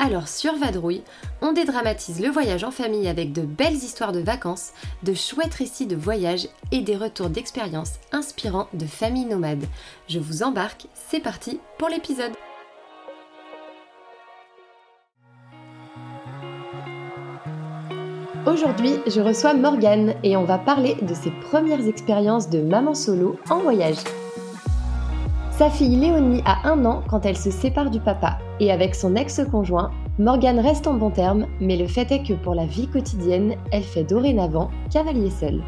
Alors sur Vadrouille, on dédramatise le voyage en famille avec de belles histoires de vacances, de chouettes récits de voyage et des retours d'expériences inspirants de familles nomades. Je vous embarque, c'est parti pour l'épisode. Aujourd'hui, je reçois Morgane et on va parler de ses premières expériences de maman solo en voyage. Sa fille Léonie a un an quand elle se sépare du papa et avec son ex-conjoint, Morgane reste en bon terme, mais le fait est que pour la vie quotidienne, elle fait dorénavant cavalier seul.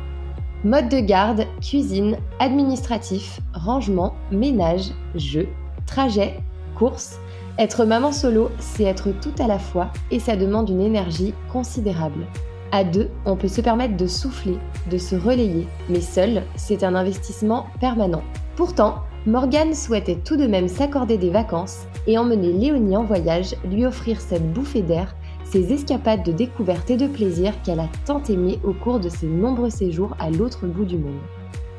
Mode de garde, cuisine, administratif, rangement, ménage, jeu, trajet, course, être maman solo, c'est être tout à la fois et ça demande une énergie considérable. À deux, on peut se permettre de souffler, de se relayer, mais seul, c'est un investissement permanent. Pourtant, Morgane souhaitait tout de même s'accorder des vacances et emmener Léonie en voyage, lui offrir cette bouffée d'air, ces escapades de découverte et de plaisir qu'elle a tant aimé au cours de ses nombreux séjours à l'autre bout du monde.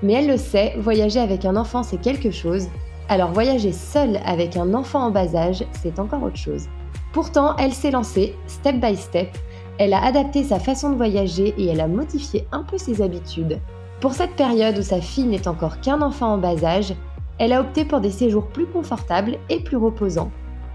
Mais elle le sait, voyager avec un enfant c'est quelque chose, alors voyager seule avec un enfant en bas âge c'est encore autre chose. Pourtant, elle s'est lancée, step by step, elle a adapté sa façon de voyager et elle a modifié un peu ses habitudes. Pour cette période où sa fille n'est encore qu'un enfant en bas âge, elle a opté pour des séjours plus confortables et plus reposants.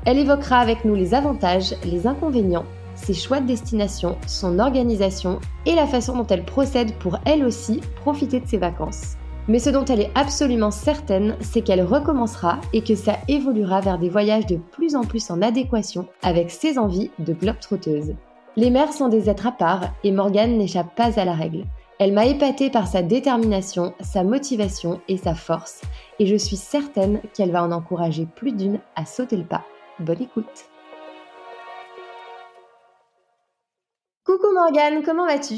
Elle évoquera avec nous les avantages, les inconvénients, ses choix de destination, son organisation et la façon dont elle procède pour elle aussi profiter de ses vacances. Mais ce dont elle est absolument certaine, c'est qu'elle recommencera et que ça évoluera vers des voyages de plus en plus en adéquation avec ses envies de globe-trotteuse. Les mères sont des êtres à part et Morgane n'échappe pas à la règle. Elle m'a épatée par sa détermination, sa motivation et sa force, et je suis certaine qu'elle va en encourager plus d'une à sauter le pas. Bonne écoute Coucou Morgane, comment vas-tu?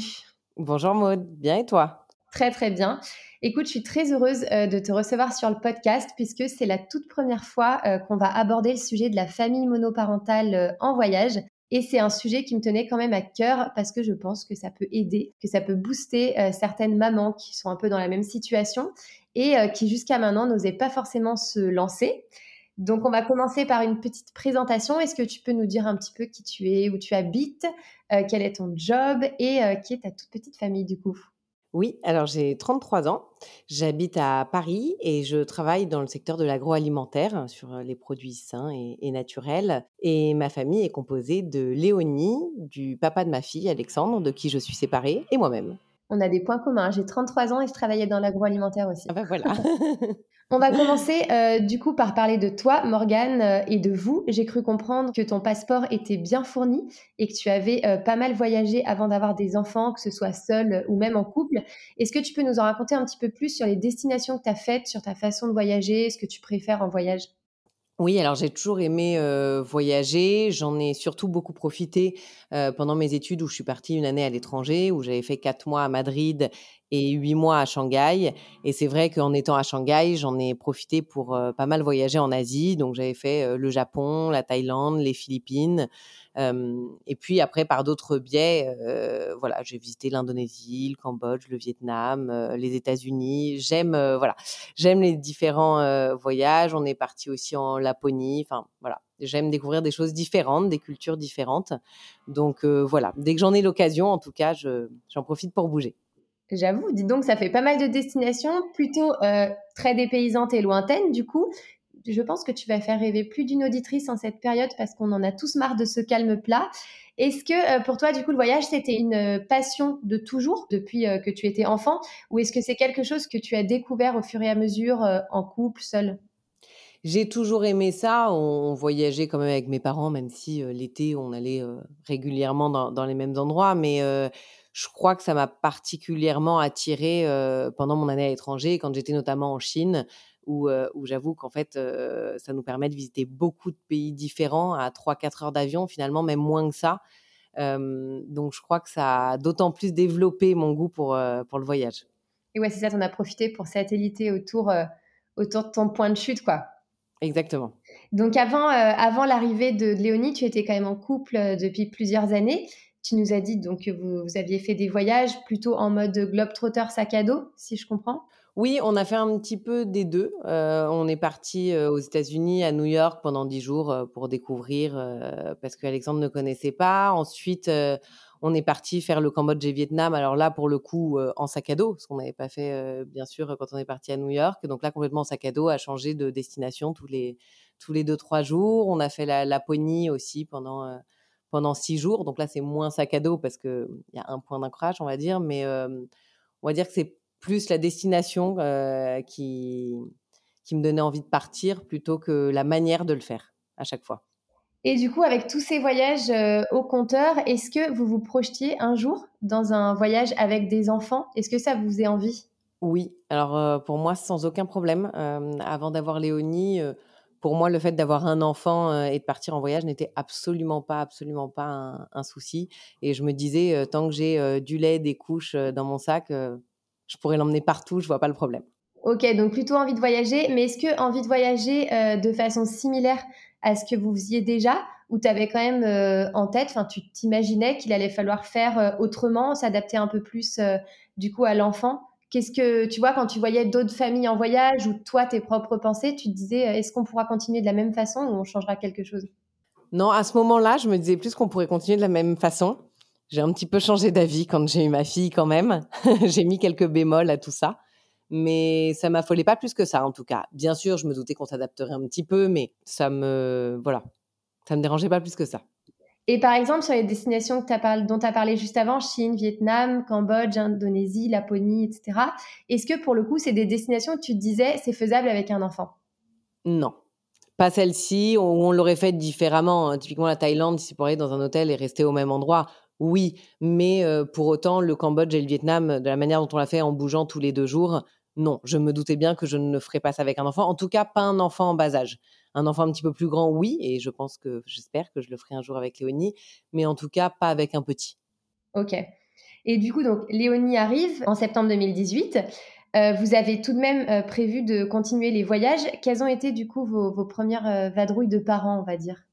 Bonjour Maud, bien et toi? Très très bien. Écoute, je suis très heureuse euh, de te recevoir sur le podcast puisque c'est la toute première fois euh, qu'on va aborder le sujet de la famille monoparentale euh, en voyage. Et c'est un sujet qui me tenait quand même à cœur parce que je pense que ça peut aider, que ça peut booster certaines mamans qui sont un peu dans la même situation et euh, qui jusqu'à maintenant n'osaient pas forcément se lancer. Donc on va commencer par une petite présentation. Est-ce que tu peux nous dire un petit peu qui tu es, où tu habites, euh, quel est ton job et qui est ta toute petite famille du coup? Oui, alors j'ai 33 ans, j'habite à Paris et je travaille dans le secteur de l'agroalimentaire sur les produits sains et, naturels. Et ma famille est composée de Léonie, du papa de ma fille Alexandre, de qui je suis séparée, et moi-même. On a des points communs. J'ai 33 ans et je travaillais dans l'agroalimentaire aussi. Ah ben voilà. On va commencer euh, du coup par parler de toi, Morgane, euh, et de vous. J'ai cru comprendre que ton passeport était bien fourni et que tu avais euh, pas mal voyagé avant d'avoir des enfants, que ce soit seul ou même en couple. Est-ce que tu peux nous en raconter un petit peu plus sur les destinations que tu as faites, sur ta façon de voyager, ce que tu préfères en voyage? Oui, alors j'ai toujours aimé voyager. J'en ai surtout beaucoup profité pendant mes études où je suis partie une année à l'étranger, où j'avais fait quatre mois à Madrid et huit mois à Shanghai. Et c'est vrai qu'en étant à Shanghai, j'en ai profité pour pas mal voyager en Asie. Donc j'avais fait le Japon, la Thaïlande, les Philippines et puis après, par d'autres biais, voilà, j'ai visité l'Indonésie, le Cambodge, le Vietnam, les États-Unis. J'aime, voilà, j'aime les différents voyages. On est parti aussi en Laponie. Enfin, voilà, j'aime découvrir des choses différentes, des cultures différentes. Donc voilà, dès que j'en ai l'occasion, en tout cas, j'en profite pour bouger. J'avoue, dis donc, ça fait pas mal de destinations, plutôt très dépaysantes et lointaines, du coup je pense que tu vas faire rêver plus d'une auditrice en cette période parce qu'on en a tous marre de ce calme plat. Est-ce que euh, pour toi, du coup, le voyage, c'était une euh, passion de toujours depuis euh, que tu étais enfant ou est-ce que c'est quelque chose que tu as découvert au fur et à mesure en couple, seul j'ai toujours aimé ça. On, voyageait quand même avec mes parents, même si l'été, on allait régulièrement dans, les mêmes endroits. Mais je crois que ça m'a particulièrement attiré pendant mon année à l'étranger, quand j'étais notamment en Chine où, j'avoue qu'en fait, ça nous permet de visiter beaucoup de pays différents à 3-4 heures d'avion, finalement, même moins que ça. donc je crois que ça a d'autant plus développé mon goût pour, pour le voyage. Et ouais, c'est ça, tu en as profité pour satelliter autour, autour de ton point de chute, quoi. Exactement. Donc avant, avant l'arrivée de, Léonie, tu étais quand même en couple depuis plusieurs années. Tu nous as dit donc que vous, vous, aviez fait des voyages plutôt en mode globe-trotter sac à dos, si je comprends? Oui, on a fait un petit peu des deux. Euh, on est parti euh, aux États-Unis, à New York, pendant dix jours euh, pour découvrir, parce qu'Alexandre ne connaissait pas. Ensuite, on est parti faire le Cambodge et Vietnam. Alors là, pour le coup, en sac à dos, ce qu'on n'avait pas fait, bien sûr, quand on est parti à New York. Donc là, complètement en sac à dos, à changer de destination tous les tous les deux trois jours. On a fait la Laponie aussi pendant pendant six jours. Donc là, c'est moins sac à dos parce que il y a un point d'ancrage, on va dire, mais on va dire que c'est plus la destination qui, qui me donnait envie de partir plutôt que la manière de le faire à chaque fois. Et du coup, avec tous ces voyages au compteur, est-ce que vous vous projetiez un jour dans un voyage avec des enfants? Est-ce que ça vous faisait envie? Oui, alors pour moi, sans aucun problème. avant d'avoir Léonie, pour moi, le fait d'avoir un enfant et de partir en voyage n'était absolument pas, absolument pas un, souci. Et je me disais, tant que j'ai du lait, des couches dans mon sac, je pourrais l'emmener partout, je vois pas le problème. Ok, donc plutôt envie de voyager, mais est-ce que envie de voyager euh, de façon similaire à ce que vous faisiez déjà, ou tu avais quand même euh, en tête, tu t'imaginais qu'il allait falloir faire euh, autrement, s'adapter un peu plus du coup à l'enfant? Qu'est-ce que tu vois quand tu voyais d'autres familles en voyage ou toi tes propres pensées, tu te disais est-ce qu'on pourra continuer de la même façon ou on changera quelque chose? Non, à ce moment-là, je me disais plus qu'on pourrait continuer de la même façon. J'ai un petit peu changé d'avis quand j'ai eu ma fille quand même. j'ai mis quelques bémols à tout ça. Mais ça m'affolait pas plus que ça, en tout cas. Bien sûr, je me doutais qu'on s'adapterait un petit peu, mais ça me, voilà, ça me dérangeait pas plus que ça. Et par exemple, sur les destinations que dont tu as parlé juste avant, Chine, Vietnam, Cambodge, Indonésie, Laponie, etc., est-ce que pour le coup, c'est des destinations où tu te disais c'est faisable avec un enfant? Non. Pas celle-ci, où on l'aurait fait différemment. Typiquement, la Thaïlande, si pour aller dans un hôtel et rester au même endroit, oui, mais pour autant, le Cambodge et le Vietnam, de la manière dont on l'a fait en bougeant tous les deux jours, non, je me doutais bien que je ne ferais pas ça avec un enfant. En tout cas, pas un enfant en bas âge. Un enfant un petit peu plus grand, oui, et je pense que, j'espère que je le ferai un jour avec Léonie, mais en tout cas, pas avec un petit. Ok. Et du coup, donc, Léonie arrive en septembre 2018. vous avez tout de même prévu de continuer les voyages. Quelles ont été, du coup, vos, vos premières vadrouilles de parents, on va dire?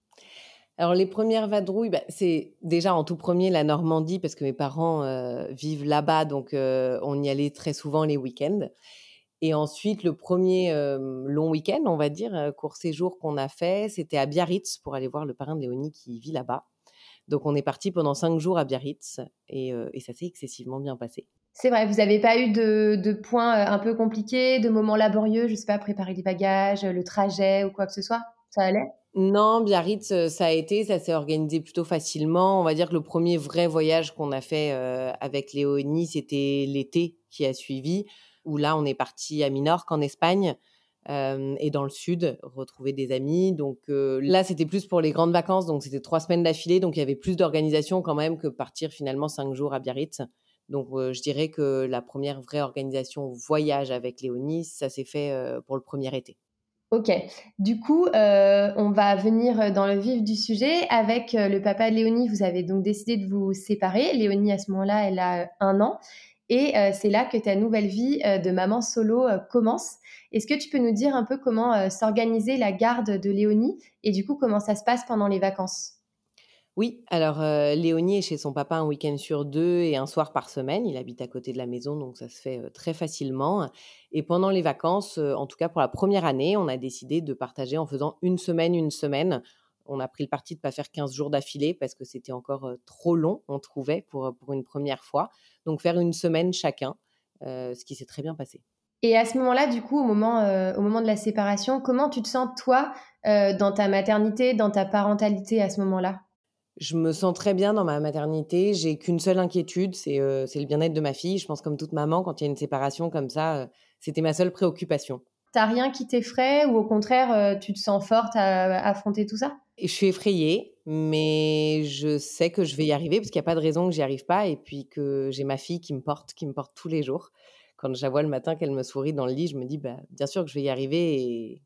Alors les premières vadrouilles, bah, c'est déjà en tout premier la Normandie parce que mes parents euh, vivent là-bas, donc euh, on y allait très souvent les week-ends. Et ensuite, le premier euh, long week-end, on va dire, court séjour qu'on a fait, c'était à Biarritz pour aller voir le parrain de Léonie qui vit là-bas. Donc on est parti pendant cinq jours à Biarritz et, ça s'est excessivement bien passé. C'est vrai, vous n'avez pas eu de, de, points un peu compliqués, de moments laborieux, je ne sais pas, préparer les bagages, le trajet ou quoi que ce soit? Ça allait? Non, Biarritz, ça a été, ça s'est organisé plutôt facilement. On va dire que le premier vrai voyage qu'on a fait avec Léonie, c'était l'été qui a suivi, où là, on est parti à Minorque en Espagne et dans le sud, retrouver des amis. Donc là, c'était plus pour les grandes vacances, donc c'était trois semaines d'affilée, donc il y avait plus d'organisation quand même que partir finalement cinq jours à Biarritz. Donc je dirais que la première vraie organisation voyage avec Léonie, ça s'est fait pour le premier été. Ok, du coup, on va venir dans le vif du sujet. Avec le papa de Léonie, vous avez donc décidé de vous séparer. Léonie, à ce moment-là, elle a un an. Et euh, c'est là que ta nouvelle vie de maman solo commence. Est-ce que tu peux nous dire un peu comment s'organiser la garde de Léonie et du coup comment ça se passe pendant les vacances? Oui, alors euh, Léonie est chez son papa un week-end sur deux et un soir par semaine. Il habite à côté de la maison, donc ça se fait euh, très facilement. Et pendant les vacances, euh, en tout cas pour la première année, on a décidé de partager en faisant une semaine, une semaine. On a pris le parti de ne pas faire 15 jours d'affilée parce que c'était encore trop long, on trouvait, pour, pour une première fois. Donc faire une semaine chacun, ce qui s'est très bien passé. Et à ce moment-là, du coup, au moment, au moment de la séparation, comment tu te sens, toi, dans ta maternité, dans ta parentalité à ce moment-là? Je me sens très bien dans ma maternité. J'ai qu'une seule inquiétude, c'est le bien-être de ma fille. Je pense comme toute maman, quand il y a une séparation comme ça, c'était ma seule préoccupation. T'as rien qui t'effraie ou au contraire, tu te sens forte à, affronter tout ça? Je suis effrayée, mais je sais que je vais y arriver parce qu'il n'y a pas de raison que j'y arrive pas et puis que j'ai ma fille qui me porte, qui me porte tous les jours. Quand je la vois le matin qu'elle me sourit dans le lit, je me dis bah, bien sûr que je vais y arriver et,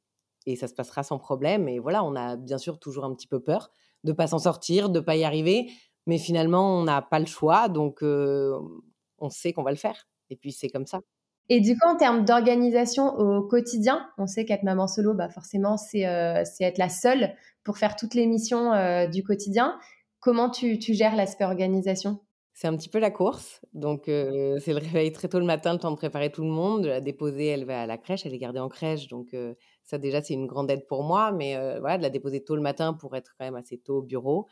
et ça se passera sans problème. Et voilà, on a bien sûr toujours un petit peu peur de pas s'en sortir, de pas y arriver. Mais finalement, on n'a pas le choix, donc on sait qu'on va le faire. Et puis c'est comme ça. Et du coup, en termes d'organisation au quotidien, on sait qu'être maman solo, bah forcément, c'est être la seule pour faire toutes les missions du quotidien. Comment tu, tu gères l'aspect organisation? C'est un petit peu la course. Donc, c'est le réveil très tôt le matin, le temps de préparer tout le monde, de la déposer. Elle va à la crèche, elle est gardée en crèche. Donc, ça, déjà, c'est une grande aide pour moi. Mais voilà, de la déposer tôt le matin pour être quand même assez tôt au bureau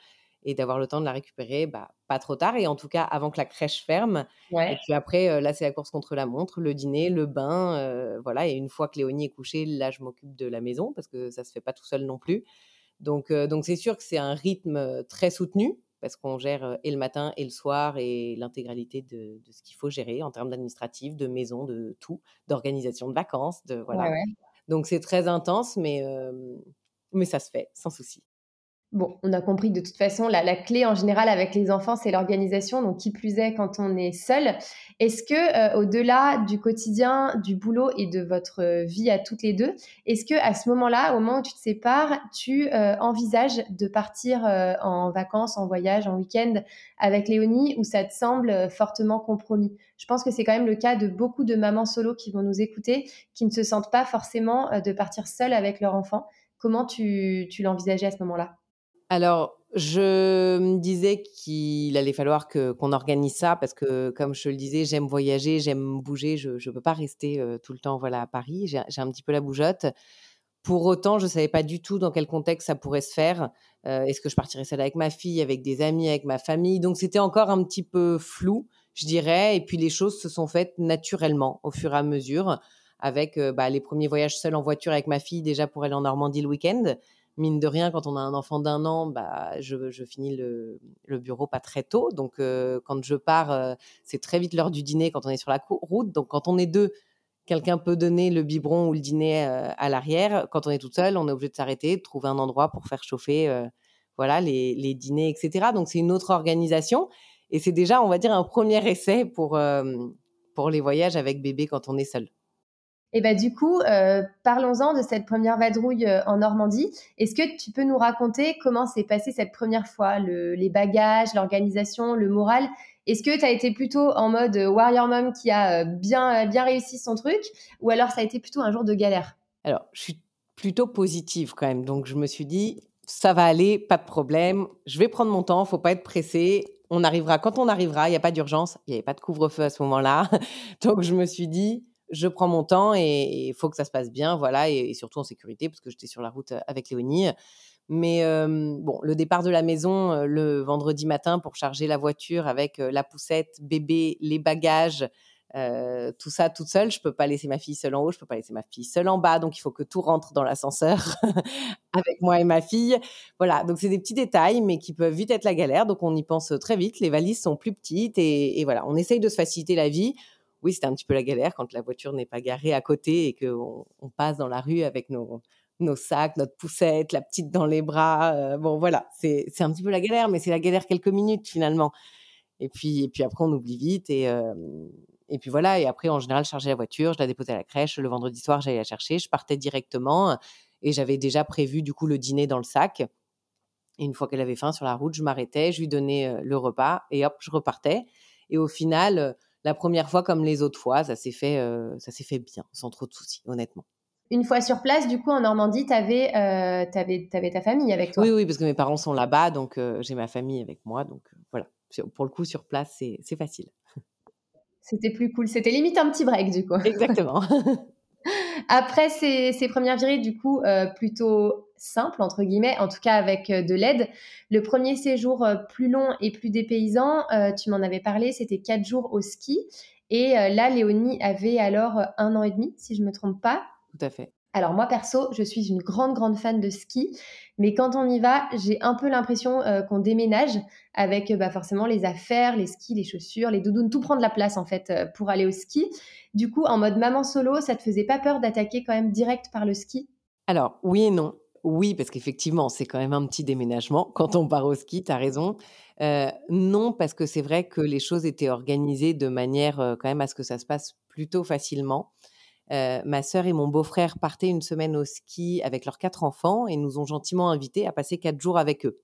et d'avoir le temps de la récupérer, bah, pas trop tard. Et en tout cas, avant que la crèche ferme. Et puis après, là, c'est la course contre la montre, le dîner, le bain. voilà. Et une fois que Léonie est couchée, là, je m'occupe de la maison parce que ça se fait pas tout seul non plus. Donc, donc c'est sûr que c'est un rythme très soutenu parce qu'on gère et le matin et le soir et l'intégralité de, ce qu'il faut gérer en termes d'administratif, de maison, de tout, d'organisation de vacances, de voilà. Donc c'est très intense, mais mais ça se fait sans souci. Bon, on a compris de toute façon, la, clé en général avec les enfants, c'est l'organisation. Donc, qui plus est quand on est seul. Est-ce que, euh, au-delà du quotidien, du boulot et de votre vie à toutes les deux, est-ce que à ce moment-là, au moment où tu te sépares, tu euh, envisages de partir euh, en vacances, en voyage, en week-end avec Léonie, ou ça te semble fortement compromis? Je pense que c'est quand même le cas de beaucoup de mamans solo qui vont nous écouter, qui ne se sentent pas forcément de partir seule avec leur enfant. Comment tu l'envisageais à ce moment-là? Alors, je me disais qu'il allait falloir qu'on organise ça parce que, comme je le disais, j'aime voyager, j'aime bouger. Je ne peux pas rester tout le temps voilà, à Paris. J'ai un petit peu la bougeotte. Pour autant, je ne savais pas du tout dans quel contexte ça pourrait se faire. Est-ce que je partirais seule avec ma fille, avec des amis, avec ma famille? Donc, c'était encore un petit peu flou, je dirais. Et puis, les choses se sont faites naturellement au fur et à mesure avec bah, les premiers voyages seuls en voiture avec ma fille, déjà pour aller en Normandie le week-end mine de rien, quand on a un enfant d'un an, bah, je, finis le, bureau pas très tôt. Donc, quand je pars, c'est très vite l'heure du dîner quand on est sur la route. Donc, quand on est deux, quelqu'un peut donner le biberon ou le dîner à l'arrière. Quand on est toute seule, on est obligé de s'arrêter, de trouver un endroit pour faire chauffer voilà, les, les, dîners, etc. Donc, c'est une autre organisation. Et c'est déjà, on va dire, un premier essai pour, pour les voyages avec bébé quand on est seul. Et bah du coup, euh, parlons-en de cette première vadrouille euh, en Normandie. Est-ce que tu peux nous raconter comment s'est passée cette première fois, les bagages, l'organisation, le moral? Est-ce que tu as été plutôt en mode euh, warrior mom qui a bien, bien réussi son truc? Ou alors ça a été plutôt un jour de galère? Alors, je suis plutôt positive quand même. Donc, je me suis dit, ça va aller, pas de problème. Je vais prendre mon temps, faut pas être pressé. On arrivera quand on arrivera, il n'y a pas d'urgence. Il n'y avait pas de couvre-feu à ce moment-là. Donc, je me suis dit, je prends mon temps et il faut que ça se passe bien, voilà, et, surtout en sécurité parce que j'étais sur la route avec Léonie. Mais bon, le départ de la maison le vendredi matin pour charger la voiture avec la poussette, bébé, les bagages, tout ça toute seule. Je peux pas laisser ma fille seule en haut, je peux pas laisser ma fille seule en bas, donc il faut que tout rentre dans l'ascenseur avec moi et ma fille. Voilà, donc c'est des petits détails, mais qui peuvent vite être la galère. Donc on y pense très vite. Les valises sont plus petites et, et voilà, on essaye de se faciliter la vie oui, c'était un petit peu la galère quand la voiture n'est pas garée à côté et qu'on on passe dans la rue avec nos, sacs, notre poussette, la petite dans les bras. Euh, bon, voilà, c'est un petit peu la galère, mais c'est la galère quelques minutes finalement. Et puis, et puis après, on oublie vite. Et, euh, et puis voilà, et après, en général, je chargeais la voiture, je la déposais à la crèche. Le vendredi soir, j'allais la chercher, je partais directement et j'avais déjà prévu du coup le dîner dans le sac. Et une fois qu'elle avait faim sur la route, je m'arrêtais, je lui donnais euh, le repas et hop, je repartais. Et au final, la première fois comme les autres fois, ça s'est fait, euh, ça s'est fait bien, sans trop de soucis, honnêtement. Une fois sur place, du coup, en Normandie, tu avais, euh, ta famille avec toi? Oui, oui, parce que mes parents sont là-bas, donc euh, j'ai ma famille avec moi. Donc voilà, pour le coup, sur place, c'est facile. C'était plus cool. C'était limite un petit break, du coup. Exactement. Après ces, premières virées, du coup, plutôt simples, entre guillemets, en tout cas avec euh, de l'aide, le premier séjour euh, plus long et plus dépaysant, tu m'en avais parlé, c'était quatre jours au ski. Et là, Léonie avait alors un an et demi, si je ne me trompe pas. Tout à fait. Alors moi perso, je suis une grande grande fan de ski, mais quand on y va, j'ai un peu l'impression euh, qu'on déménage avec bah, forcément les affaires, les skis, les chaussures, les doudounes, tout prend de la place en fait euh, pour aller au ski. Du coup, en mode maman solo, ça te faisait pas peur d'attaquer quand même direct par le ski? Alors oui et non. Oui, parce qu'effectivement, c'est quand même un petit déménagement quand on part au ski, tu as raison. Euh, non, parce que c'est vrai que les choses étaient organisées de manière quand même à ce que ça se passe plutôt facilement. Euh, ma sœur et mon beau-frère partaient une semaine au ski avec leurs quatre enfants et nous ont gentiment invités à passer quatre jours avec eux.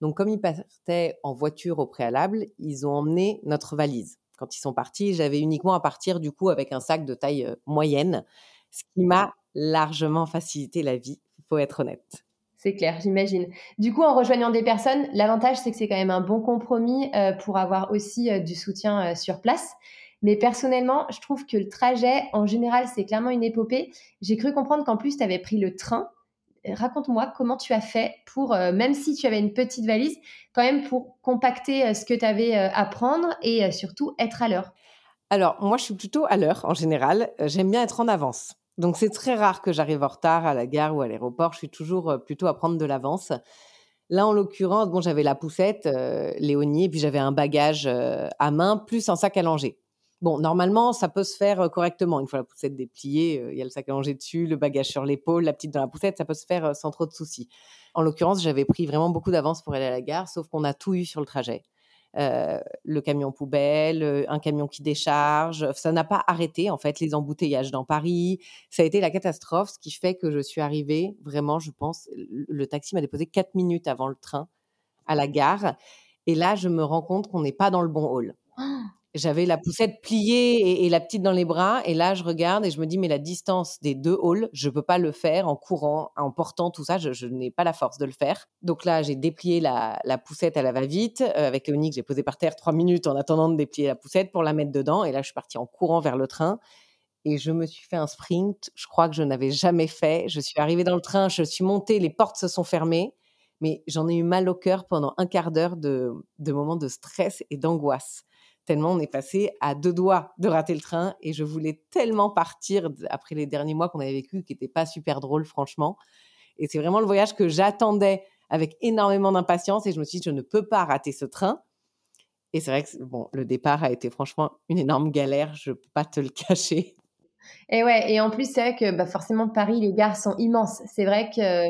Donc, comme ils partaient en voiture au préalable, ils ont emmené notre valise. Quand ils sont partis, j'avais uniquement à partir du coup avec un sac de taille euh, moyenne, ce qui m'a largement facilité la vie, faut être honnête. C'est clair, j'imagine. Du coup, en rejoignant des personnes, l'avantage, c'est que c'est quand même un bon compromis euh, pour avoir aussi euh, du soutien euh, sur place. Mais personnellement, je trouve que le trajet, en général, c'est clairement une épopée. J'ai cru comprendre qu'en plus, tu avais pris le train. Raconte-moi comment tu as fait pour, même si tu avais une petite valise, quand même pour compacter ce que tu avais à prendre et surtout être à l'heure. Alors, moi, je suis plutôt à l'heure en général. J'aime bien être en avance. Donc c'est très rare que j'arrive en retard à la gare ou à l'aéroport. Je suis toujours plutôt à prendre de l'avance. Là, en l'occurrence, bon, j'avais la poussette, Léonie, et puis j'avais un bagage à main plus un sac à langer. Bon, normalement, ça peut se faire correctement. Une fois la poussette dépliée, il y a le sac à langer dessus, le bagage sur l'épaule, la petite dans la poussette, ça peut se faire sans trop de soucis. En l'occurrence, j'avais pris vraiment beaucoup d'avance pour aller à la gare, sauf qu'on a tout eu sur le trajet. Euh, le camion poubelle, euh, un camion qui décharge. Ça n'a pas arrêté, en fait, les embouteillages dans Paris. Ça a été la catastrophe, ce qui fait que je suis arrivée, vraiment, je pense, le taxi m'a déposé quatre minutes avant le train à la gare. Et là, je me rends compte qu'on n'est pas dans le bon hall. J'avais la poussette pliée et, la petite dans les bras. Et là, je regarde et je me dis, mais la distance des deux halls, je peux pas le faire en courant, en portant tout ça. Je, n'ai pas la force de le faire. Donc là, j'ai déplié la, poussette à la va-vite euh, avec Léonie j'ai posé par terre trois minutes en attendant de déplier la poussette pour la mettre dedans. Et là, je suis partie en courant vers le train. Et je me suis fait un sprint, je crois que je n'avais jamais fait. Je suis arrivée dans le train, je suis montée, les portes se sont fermées mais j'en ai eu mal au cœur pendant un quart d'heure de moments de stress et d'angoisse tellement on est passé à deux doigts de rater le train et je voulais tellement partir après les derniers mois qu'on avait vécu qui n'étaient pas super drôles franchement. Et c'est vraiment le voyage que j'attendais avec énormément d'impatience et je me suis dit je ne peux pas rater ce train. Et c'est vrai que bon, le départ a été franchement une énorme galère, je ne peux pas te le cacher. Et ouais, et en plus c'est vrai que bah forcément Paris les gares sont immenses. C'est vrai que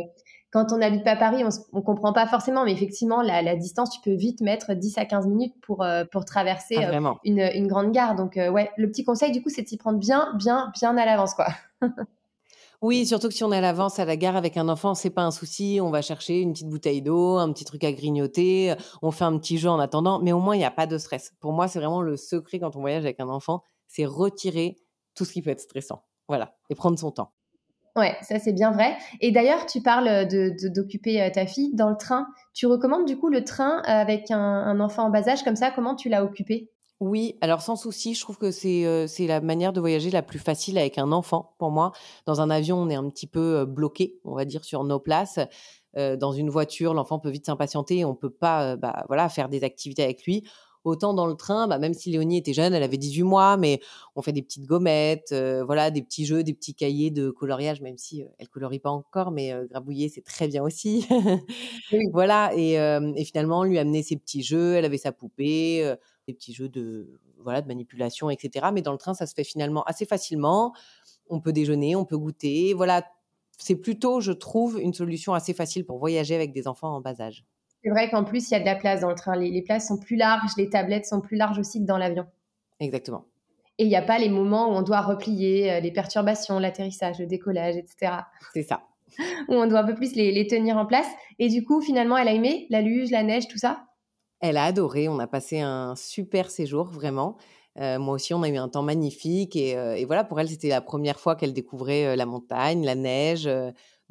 quand on n'habite pas Paris, on ne comprend pas forcément, mais effectivement, la, distance, tu peux vite mettre 10 à 15 minutes pour, euh, pour traverser ah, euh, une, une, grande gare. Donc, euh, ouais, le petit conseil, du coup, c'est de s'y prendre bien, bien, bien à l'avance, quoi. oui, surtout que si on est à l'avance à la gare avec un enfant, c'est pas un souci. On va chercher une petite bouteille d'eau, un petit truc à grignoter, on fait un petit jeu en attendant, mais au moins, il n'y a pas de stress. Pour moi, c'est vraiment le secret quand on voyage avec un enfant, c'est retirer tout ce qui peut être stressant. Voilà, et prendre son temps. Ouais, ça c'est bien vrai. Et d'ailleurs, tu parles de, d'occuper euh, ta fille dans le train. Tu recommandes du coup le train euh, avec un, enfant en bas âge? Comme ça Comment tu l'as occupé? Oui, alors sans souci, je trouve que c'est euh, c'est la manière de voyager la plus facile avec un enfant pour moi. Dans un avion, on est un petit peu bloqué, on va dire, sur nos places. dans une voiture, l'enfant peut vite s'impatienter, on peut pas bah, voilà, faire des activités avec lui. Autant dans le train, bah, même si Léonie était jeune, elle avait 18 mois, mais on fait des petites gommettes, euh, voilà, des petits jeux, des petits cahiers de coloriage, même si euh, elle colorie pas encore, mais euh, grabouiller c'est très bien aussi. Voilà, et, et, finalement lui amener ses petits jeux, elle avait sa poupée, des petits jeux de voilà de manipulation, etc. Mais dans le train, ça se fait finalement assez facilement. On peut déjeuner, on peut goûter, voilà. C'est plutôt, je trouve, une solution assez facile pour voyager avec des enfants en bas âge. C'est vrai qu'en plus, il y a de la place dans le train. Les, places sont plus larges, les tablettes sont plus larges aussi que dans l'avion. Exactement. Et il n'y a pas les moments où on doit replier, euh, les perturbations, l'atterrissage, le décollage, etc. C'est ça. où on doit un peu plus les, tenir en place. Et du coup, finalement, elle a aimé la luge, la neige, tout ça? Elle a adoré. On a passé un super séjour, vraiment. Euh, moi aussi, on a eu un temps magnifique. Et, euh, et voilà, pour elle, c'était la première fois qu'elle découvrait la montagne, la neige.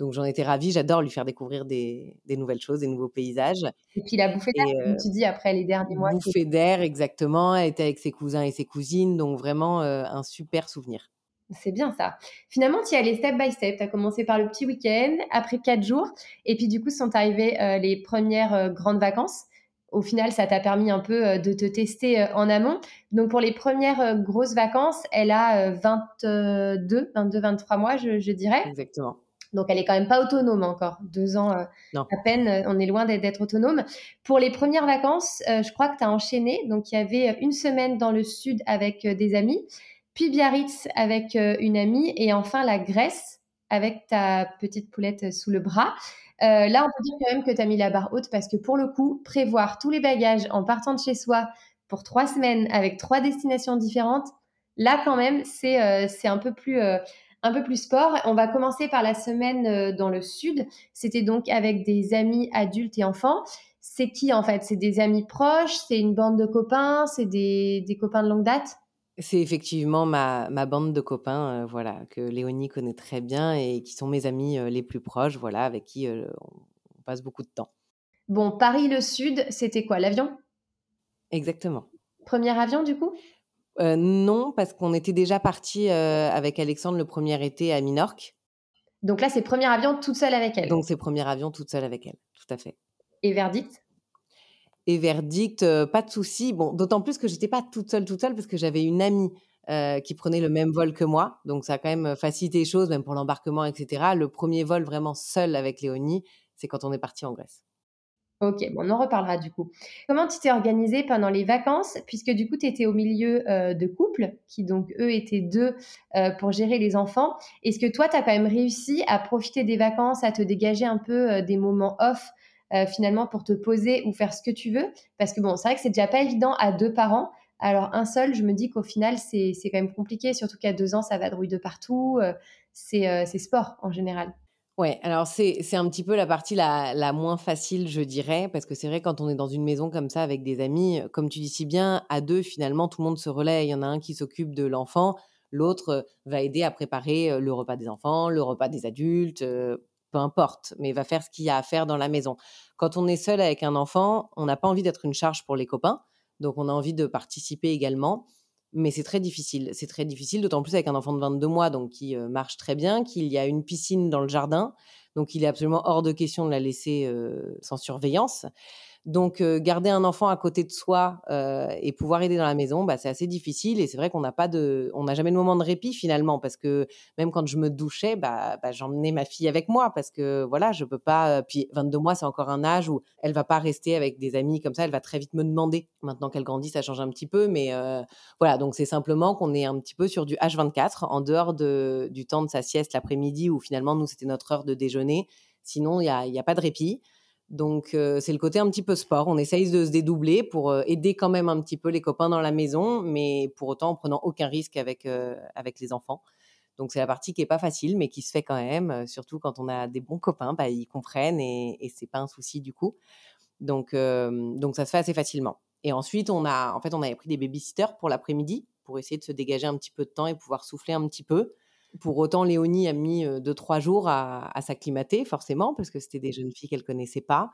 Donc j'en étais ravie, j'adore lui faire découvrir des, nouvelles choses, des nouveaux paysages. Et puis la bouffée d'air, comme tu dis, après les derniers mois. Bouffée d'air, exactement. Elle était avec ses cousins et ses cousines, donc vraiment euh, un super souvenir. C'est bien ça. Finalement, tu y allais step by step. Tu as commencé par le petit week-end, après quatre jours, et puis du coup sont arrivées euh, les premières euh, grandes vacances. Au final, ça t'a permis un peu de te tester en amont. Donc pour les premières grosses vacances, elle a 22, 22, 23 mois, je, je dirais. Exactement. Donc, elle est quand même pas autonome encore. Deux ans euh, à peine, euh, on est loin d'être autonome. Pour les premières vacances, euh, je crois que tu as enchaîné. Donc, il y avait une semaine dans le sud avec des amis, puis Biarritz avec une amie, et enfin la Grèce avec ta petite poulette sous le bras. là, on peut dire quand même que tu as mis la barre haute parce que pour le coup, prévoir tous les bagages en partant de chez soi pour trois semaines avec trois destinations différentes, là quand même, c'est un peu plus un peu plus sport. On va commencer par la semaine dans le sud. C'était donc avec des amis adultes et enfants. C'est qui en fait? C'est des amis proches? C'est une bande de copains? C'est des, des copains de longue date? C'est effectivement ma, ma, bande de copains, voilà, que Léonie connaît très bien et qui sont mes amis les plus proches, voilà, avec qui on passe beaucoup de temps. Bon, Paris le Sud, c'était quoi? L'avion? Exactement. Premier avion du coup? Non, parce qu'on était déjà parti avec Alexandre le premier été à Minorque. Donc là, c'est premier avion toute seule avec elle. Donc c'est premier avion toute seule avec elle, tout à fait. Et verdict? Et verdict, pas de souci. Bon, d'autant plus que j'étais pas toute seule, toute seule, parce que j'avais une amie qui prenait le même vol que moi. Donc ça a quand même facilité les choses, même pour l'embarquement, etc. Le premier vol vraiment seul avec Léonie, c'est quand on est parti en Grèce. Ok, bon, on en reparlera du coup. Comment tu t'es organisée pendant les vacances, puisque du coup, tu étais au milieu euh, de couples, qui donc, eux, étaient deux euh, pour gérer les enfants. Est-ce que toi, tu as quand même réussi à profiter des vacances, à te dégager un peu euh, des moments off, finalement, pour te poser ou faire ce que tu veux? Parce que bon, c'est vrai que c'est déjà pas évident à deux parents. Alors, un seul, je me dis qu'au final, c'est quand même compliqué, surtout qu'à deux ans, ça va drouille de partout. c'est sport en général. Ouais, alors c'est un petit peu la partie la, la, moins facile, je dirais, parce que c'est vrai quand on est dans une maison comme ça avec des amis, comme tu dis si bien, à deux finalement tout le monde se relaie. Il y en a un qui s'occupe de l'enfant, l'autre va aider à préparer le repas des enfants, le repas des adultes, peu importe, mais va faire ce qu'il y a à faire dans la maison. Quand on est seul avec un enfant, on n'a pas envie d'être une charge pour les copains, donc on a envie de participer également mais c'est très difficile. C'est très difficile, d'autant plus avec un enfant de 22 mois, donc qui marche très bien, qu'il y a une piscine dans le jardin, donc il est absolument hors de question de la laisser sans surveillance. Donc, garder un enfant à côté de soi et pouvoir aider dans la maison, bah, c'est assez difficile. Et c'est vrai qu'on n'a pas de, on n'a jamais de moment de répit finalement, parce que même quand je me douchais, bah, bah, j'emmenais ma fille avec moi, parce que voilà, je peux pas. Puis 22 mois, c'est encore un âge où elle va pas rester avec des amis comme ça. Elle va très vite me demander. Maintenant qu'elle grandit, ça change un petit peu, mais voilà. Donc c'est simplement qu'on est un petit peu sur du H24 en dehors de, du temps de sa sieste l'après-midi, où finalement nous c'était notre heure de déjeuner. Sinon, il n'y a, y a pas de répit. Donc, c'est le côté un petit peu sport. On essaye de se dédoubler pour aider quand même un petit peu les copains dans la maison, mais pour autant en prenant aucun risque avec, avec les enfants. Donc, c'est la partie qui est pas facile, mais qui se fait quand même. surtout quand on a des bons copains, bah, ils comprennent et, et c'est pas un souci du coup. Donc, donc, ça se fait assez facilement. Et ensuite, on a, en fait, on avait pris des babysitters pour l'après-midi pour essayer de se dégager un petit peu de temps et pouvoir souffler un petit peu. Pour autant, Léonie a mis deux, trois jours à, s'acclimater, forcément, parce que c'était des jeunes filles qu'elle connaissait pas.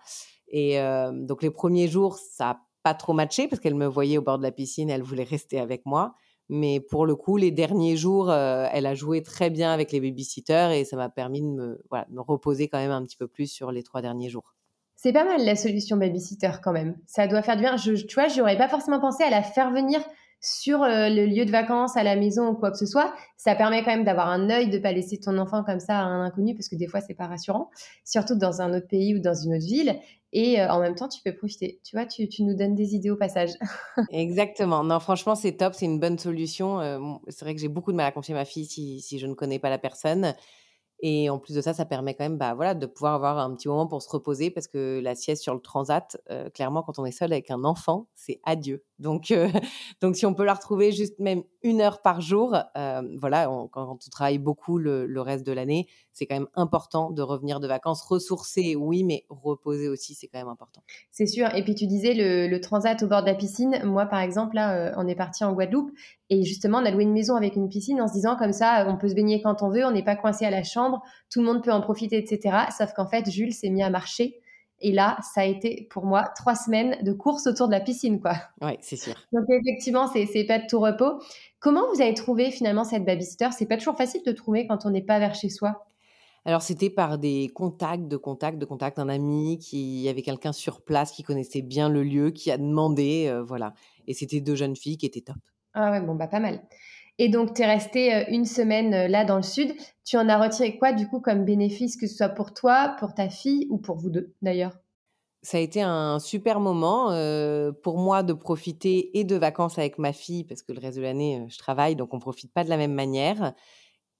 Et donc, les premiers jours, ça n'a pas trop matché, parce qu'elle me voyait au bord de la piscine, elle voulait rester avec moi. Mais pour le coup, les derniers jours, elle a joué très bien avec les babysitters et ça m'a permis de me, me reposer quand même un petit peu plus sur les trois derniers jours. C'est pas mal la solution babysitter quand même. Ça doit faire du bien. Tu vois, j'aurais pas forcément pensé à la faire venir sur euh, le lieu de vacances, à la maison ou quoi que ce soit, ça permet quand même d'avoir un œil, de pas laisser ton enfant comme ça à un inconnu, parce que des fois c'est pas rassurant, surtout dans un autre pays ou dans une autre ville. Et euh, en même temps, tu peux profiter. Tu vois, tu, nous donnes des idées au passage. Exactement. Non, franchement, c'est top. C'est une bonne solution. Euh, c'est vrai que j'ai beaucoup de mal à confier ma fille si, je ne connais pas la personne. Et en plus de ça, ça permet quand même bah, voilà, de pouvoir avoir un petit moment pour se reposer parce que la sieste sur le transat, clairement, quand on est seul avec un enfant, c'est adieu. Donc, euh, donc si on peut la retrouver juste même une heure par jour, euh, voilà, quand on travaille beaucoup le, reste de l'année, c'est quand même important de revenir de vacances, ressourcer, oui, mais reposer aussi, c'est quand même important. C'est sûr. Et puis tu disais le, le, transat au bord de la piscine. Moi, par exemple, là, on est parti en Guadeloupe et justement, on a loué une maison avec une piscine en se disant comme ça, on peut se baigner quand on veut, on n'est pas coincé à la chambre, tout le monde peut en profiter, etc. Sauf qu'en fait, Jules s'est mis à marcher. Et là, ça a été pour moi trois semaines de course autour de la piscine, quoi. Oui, c'est sûr. Donc effectivement, c'est pas de tout repos. Comment vous avez trouvé finalement cette babysitter? C'est pas toujours facile de trouver quand on n'est pas vers chez soi. Alors c'était par des contacts, de contacts, de contacts, un ami qui avait quelqu'un sur place qui connaissait bien le lieu, qui a demandé, euh, voilà. Et c'était deux jeunes filles qui étaient top. Ah ouais, bon, bah pas mal. Et donc, tu es resté euh, une semaine euh, là dans le sud. Tu en as retiré quoi, du coup, comme bénéfice, que ce soit pour toi, pour ta fille ou pour vous deux, d'ailleurs? Ça a été un super moment euh, pour moi de profiter et de vacances avec ma fille, parce que le reste de l'année, je travaille, donc on ne profite pas de la même manière,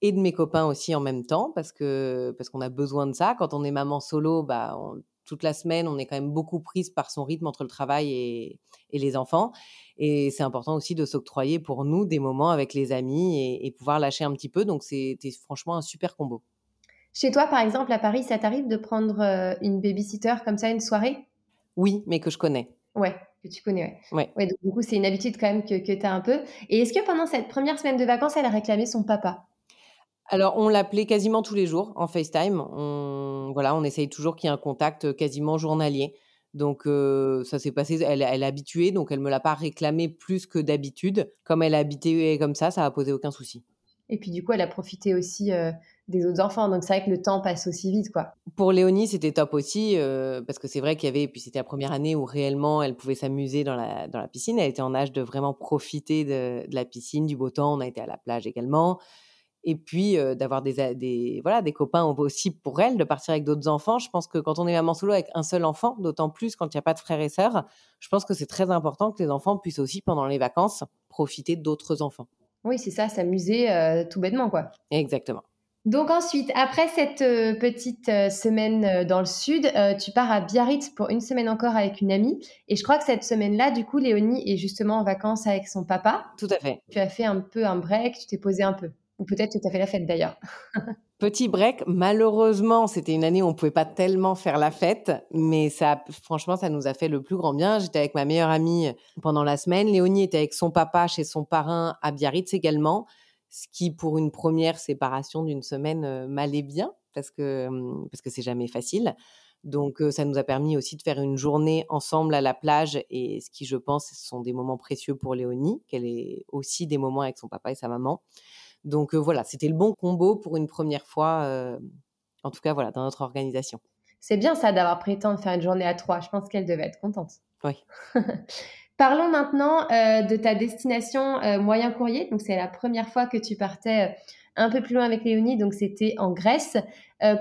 et de mes copains aussi en même temps, parce que parce qu'on a besoin de ça. Quand on est maman solo, bah, toute la semaine, on est quand même beaucoup prise par son rythme entre le travail et, les enfants. Et c'est important aussi de s'octroyer pour nous des moments avec les amis et, pouvoir lâcher un petit peu. Donc, c'était franchement un super combo. Chez toi, par exemple, à Paris, ça t'arrive de prendre euh, une babysitter comme ça une soirée? Oui, mais que je connais. Ouais, que tu connais, ouais. Ouais, donc, du coup, c'est une habitude quand même que, que tu as un peu. Et est-ce que pendant cette première semaine de vacances, elle a réclamé son papa? Alors, on l'appelait quasiment tous les jours en FaceTime. On, voilà, on essaye toujours qu'il y ait un contact quasiment journalier. Donc, ça s'est passé. Elle, elle est habituée, donc elle me l'a pas réclamé plus que d'habitude. Comme elle a habité comme ça, ça a posé aucun souci. Et puis, du coup, elle a profité aussi des autres enfants. Donc, c'est vrai que le temps passe aussi vite, quoi. Pour Léonie, c'était top aussi, parce que c'est vrai qu'il y avait. puis, c'était la première année où réellement elle pouvait s'amuser dans la, dans la piscine. Elle était en âge de vraiment profiter de, de la piscine, du beau temps. On a été à la plage également et puis d'avoir des, des, voilà, des copains aussi pour elle, de partir avec d'autres enfants. Je pense que quand on est maman solo avec un seul enfant, d'autant plus quand il n'y a pas de frères et sœurs, je pense que c'est très important que les enfants puissent aussi, pendant les vacances, profiter d'autres enfants. Oui, c'est ça, s'amuser tout bêtement, quoi. Exactement. Donc ensuite, après cette petite semaine dans le sud, tu pars à Biarritz pour une semaine encore avec une amie. Et je crois que cette semaine-là, du coup, Léonie est justement en vacances avec son papa. Tout à fait. Tu as fait un peu un break, tu t'es posé un peu. Ou peut-être tu as fait la fête d'ailleurs. Petit break, malheureusement, c'était une année où on pouvait pas tellement faire la fête, mais ça, franchement, ça nous a fait le plus grand bien. J'étais avec ma meilleure amie pendant la semaine. Léonie était avec son papa chez son parrain à Biarritz également, ce qui, pour une première séparation d'une semaine, euh, m'allait bien parce que hum, parce que c'est jamais facile. Donc, euh, ça nous a permis aussi de faire une journée ensemble à la plage et ce qui, je pense, ce sont des moments précieux pour Léonie, qu'elle ait aussi des moments avec son papa et sa maman. Donc voilà, c'était le bon combo pour une première fois, en tout cas voilà, dans notre organisation. C'est bien ça d'avoir pris le temps de faire une journée à trois. Je pense qu'elle devait être contente. Oui. Parlons maintenant de ta destination moyen courrier. Donc c'est la première fois que tu partais un peu plus loin avec Léonie, donc c'était en Grèce.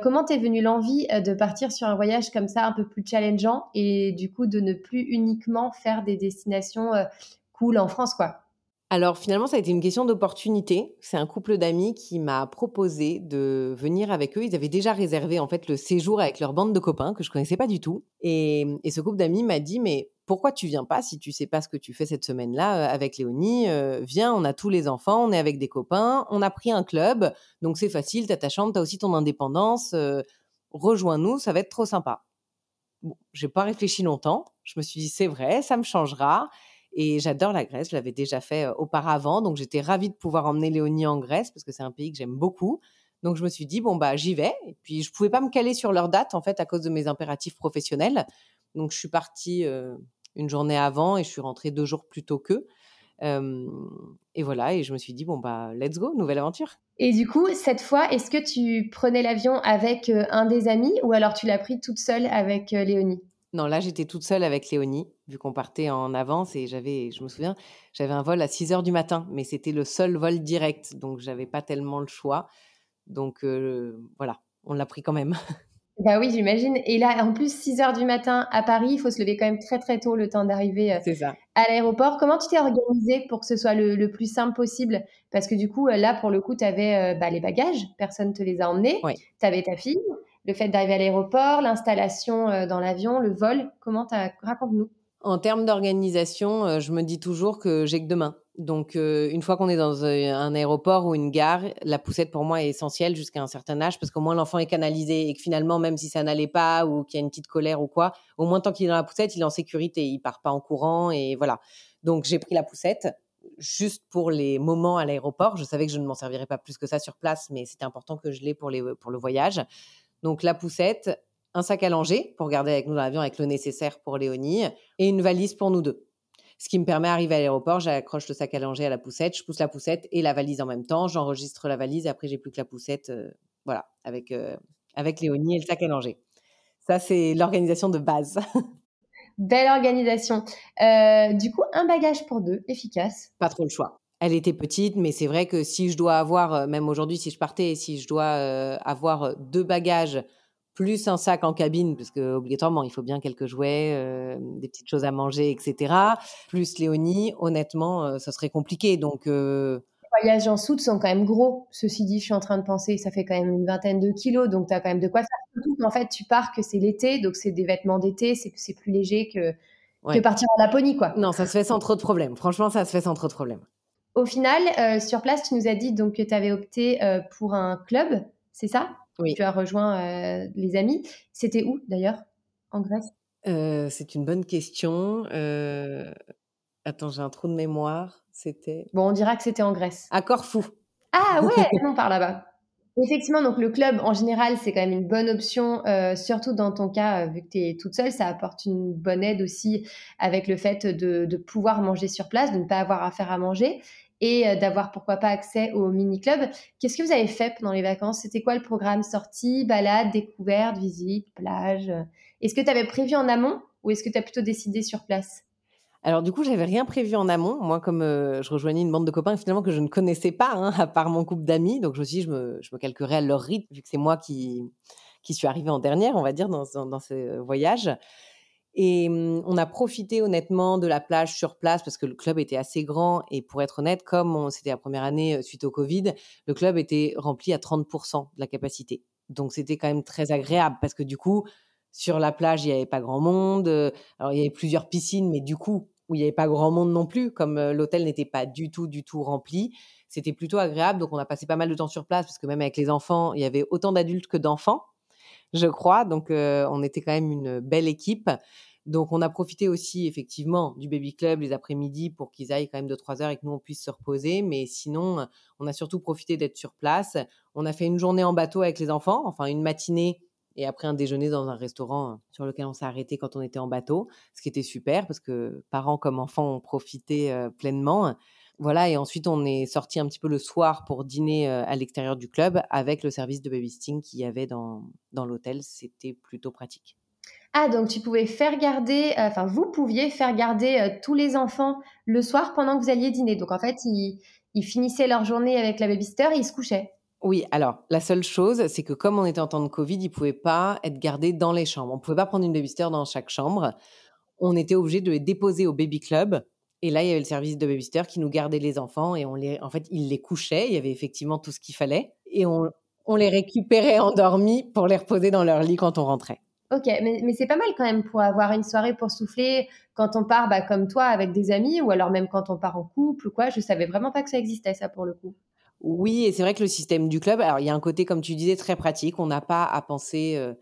comment t'es venue l'envie de partir sur un voyage comme ça, un peu plus challengeant, et du coup de ne plus uniquement faire des destinations cool en France, quoi? Alors finalement, ça a été une question d'opportunité. C'est un couple d'amis qui m'a proposé de venir avec eux. Ils avaient déjà réservé en fait le séjour avec leur bande de copains que je connaissais pas du tout. Et, ce couple d'amis m'a dit mais pourquoi tu viens pas si tu sais pas ce que tu fais cette semaine-là euh, avec Léonie euh, Viens, on a tous les enfants, on est avec des copains, on a pris un club, donc c'est facile. T'as ta chambre, t'as aussi ton indépendance. Euh, rejoins-nous, ça va être trop sympa. Bon, j'ai pas réfléchi longtemps. Je me suis dit c'est vrai, ça me changera. Et j'adore la Grèce, je l'avais déjà fait auparavant, donc j'étais ravie de pouvoir emmener Léonie en Grèce parce que c'est un pays que j'aime beaucoup. Donc je me suis dit bon bah j'y vais. Et puis je pouvais pas me caler sur leur date en fait à cause de mes impératifs professionnels. Donc je suis partie une journée avant et je suis rentrée deux jours plus tôt qu'eux. et voilà, et je me suis dit, bon, bah, let's go, nouvelle aventure. Et du coup, cette fois, est-ce que tu prenais l'avion avec un des amis ou alors tu l'as pris toute seule avec Léonie? Non, là, j'étais toute seule avec Léonie, vu qu'on partait en avance et j'avais, je me souviens, j'avais un vol à 6 heures du matin, mais c'était le seul vol direct, donc j'avais pas tellement le choix. Donc voilà, on l'a pris quand même. Bah oui, j'imagine. Et là, en plus, 6 heures du matin à Paris, il faut se lever quand même très très tôt le temps d'arriver à l'aéroport. Comment tu t'es organisée pour que ce soit le, plus simple possible? Parce que du coup, là, pour le coup, tu avais bah, les bagages, personne ne te les a emmenés. Tu avais ta fille, le fait d'arriver à l'aéroport, l'installation euh, dans l'avion, le vol Comment Raconte-nous. En termes d'organisation, euh, je me dis toujours que j'ai que demain. Donc, euh, une fois qu'on est dans un aéroport ou une gare, la poussette pour moi est essentielle jusqu'à un certain âge parce qu'au moins l'enfant est canalisé et que finalement, même si ça n'allait pas ou qu'il y a une petite colère ou quoi, au moins tant qu'il est dans la poussette, il est en sécurité, il part pas en courant et voilà. Donc, j'ai pris la poussette juste pour les moments à l'aéroport. Je savais que je ne m'en servirais pas plus que ça sur place, mais c'était important que je l'ai pour le voyage. Donc la poussette, un sac à langer pour garder avec nous dans l'avion avec le nécessaire pour Léonie et une valise pour nous deux. Ce qui me permet d'arriver à l'aéroport, j'accroche le sac à langer à la poussette, je pousse la poussette et la valise en même temps, j'enregistre la valise et après j'ai plus que la poussette, euh, voilà, avec, euh, avec Léonie et le sac à langer. Ça, c'est l'organisation de base. Belle organisation. Euh, du coup, un bagage pour deux, efficace. Pas trop le choix. Elle était petite, mais c'est vrai que si je dois avoir, euh, même aujourd'hui, si je partais, si je dois euh, avoir euh, deux bagages plus un sac en cabine, parce que obligatoirement, il faut bien quelques jouets, des petites choses à manger, etc. Plus Léonie, honnêtement, ça serait compliqué. Donc, voyages en soute sont quand même gros. Ceci dit, je suis en train de penser, ça fait quand même une vingtaine de kilos, donc tu as quand même de quoi faire. Surtout qu'en fait, tu pars que c'est l'été, donc c'est des vêtements d'été, c'est plus léger que, que partir en Laponie, quoi. Non, ça se fait sans trop de problèmes. Franchement, ça se fait sans trop de problèmes. Au final, euh, sur place, tu nous as dit donc que tu avais opté euh, pour un club, c'est ça? Oui. Tu as rejoint euh, les amis. C'était où d'ailleurs En Grèce? C'est une bonne question. Attends, j'ai un trou de mémoire. C'était. Bon, on dira que c'était en Grèce. À Corfou. Ah ouais, on part là-bas. Effectivement, donc le club en général, c'est quand même une bonne option, euh, surtout dans ton cas, euh, vu que tu es toute seule, ça apporte une bonne aide aussi avec le fait de, pouvoir manger sur place, de ne pas avoir à faire à manger et euh, d'avoir pourquoi pas accès au mini-club. Qu'est-ce que vous avez fait pendant les vacances? C'était quoi le programme? Sortie, balade, découverte, visite, plage Est-ce que tu avais prévu en amont ou est-ce que tu as plutôt décidé sur place? Alors du coup, j'avais rien prévu en amont. Moi, comme euh, je rejoignais une bande de copains finalement que je ne connaissais pas, hein, à part mon couple d'amis, donc je me suis je me, je me calquerai à leur rythme, vu que c'est moi qui, qui suis arrivée en dernière, on va dire, dans, dans, ce voyage. Et hum, on a profité honnêtement de la plage sur place parce que le club était assez grand. Et pour être honnête, comme c'était la première année euh, suite au Covid, le club était rempli à 30% de la capacité. Donc c'était quand même très agréable parce que du coup, sur la plage, il n'y avait pas grand monde. Euh, alors, il y avait plusieurs piscines, mais du coup, où il n'y avait pas grand monde non plus, comme euh, l'hôtel n'était pas du tout, du tout rempli. C'était plutôt agréable. Donc, on a passé pas mal de temps sur place, parce que même avec les enfants, il y avait autant d'adultes que d'enfants, je crois. Donc, euh, on était quand même une belle équipe. Donc, on a profité aussi, effectivement, du baby club les après-midi pour qu'ils aillent quand même de trois heures et que nous, on puisse se reposer. Mais sinon, on a surtout profité d'être sur place. On a fait une journée en bateau avec les enfants, enfin, une matinée et après un déjeuner dans un restaurant euh, sur lequel on s'est arrêté quand on était en bateau, ce qui était super parce que parents comme enfants ont profité euh, pleinement. Voilà, et ensuite on est sorti un petit peu le soir pour dîner euh, à l'extérieur du club avec le service de babysitting qu'il y avait dans, dans l'hôtel. C'était plutôt pratique. Ah, donc tu pouvais faire garder, enfin vous pouviez faire garder tous les enfants le soir pendant que vous alliez dîner. Donc en fait, ils, ils finissaient leur journée avec la babysitter et ils se couchaient. Oui, alors la seule chose, c'est que comme on était en temps de Covid, ils pouvaient pas être gardés dans les chambres. On pouvait pas prendre une babysitter dans chaque chambre. On était obligé de les déposer au baby club. Et là, il y avait le service de babysitter qui nous gardait les enfants et on les, en fait, ils les couchaient. Il y avait effectivement tout ce qu'il fallait et on, on les récupérait endormis pour les reposer dans leur lit quand on rentrait. Ok, mais, mais c'est pas mal quand même pour avoir une soirée pour souffler quand on part bah, comme toi avec des amis ou alors même quand on part en couple ou quoi. Je savais vraiment pas que ça existait ça pour le coup. Oui, et c'est vrai que le système du club, alors il y a un côté, comme tu disais, très pratique. On n'a pas à penser euh,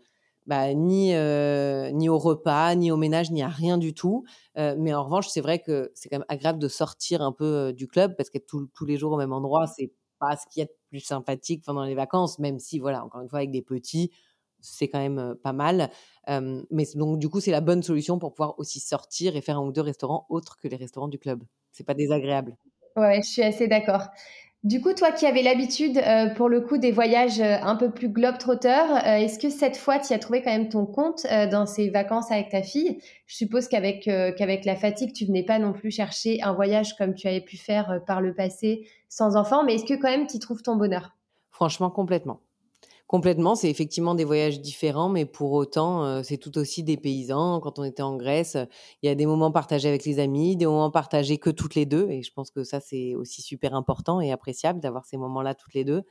bah, ni, euh, ni au repas, ni au ménage, ni à rien du tout. Euh, mais en revanche, c'est vrai que c'est quand même agréable de sortir un peu du club parce qu'être tous les jours au même endroit, c'est pas ce qu'il y a de plus sympathique pendant les vacances, même si, voilà, encore une fois, avec des petits, c'est quand même pas mal. mais donc, du coup, c'est la bonne solution pour pouvoir aussi sortir et faire un ou deux restaurants autres que les restaurants du club. C'est pas désagréable. Ouais, je suis assez d'accord. Du coup, toi qui avais l'habitude, euh, pour le coup, des voyages euh, un peu plus globe-trotter, euh, est-ce que cette fois, tu as trouvé quand même ton compte dans ces vacances avec ta fille? Je suppose qu'avec qu'avec la fatigue, tu venais pas non plus chercher un voyage comme tu avais pu faire par le passé sans enfant, mais est-ce que quand même tu trouves ton bonheur? Franchement, complètement. Complètement, c'est effectivement des voyages différents, mais pour autant, euh, c'est tout aussi des paysans. Quand on était en Grèce, il y a des moments partagés avec les amis, des moments partagés que toutes les deux, et je pense que ça, c'est aussi super important et appréciable d'avoir ces moments-là toutes les deux.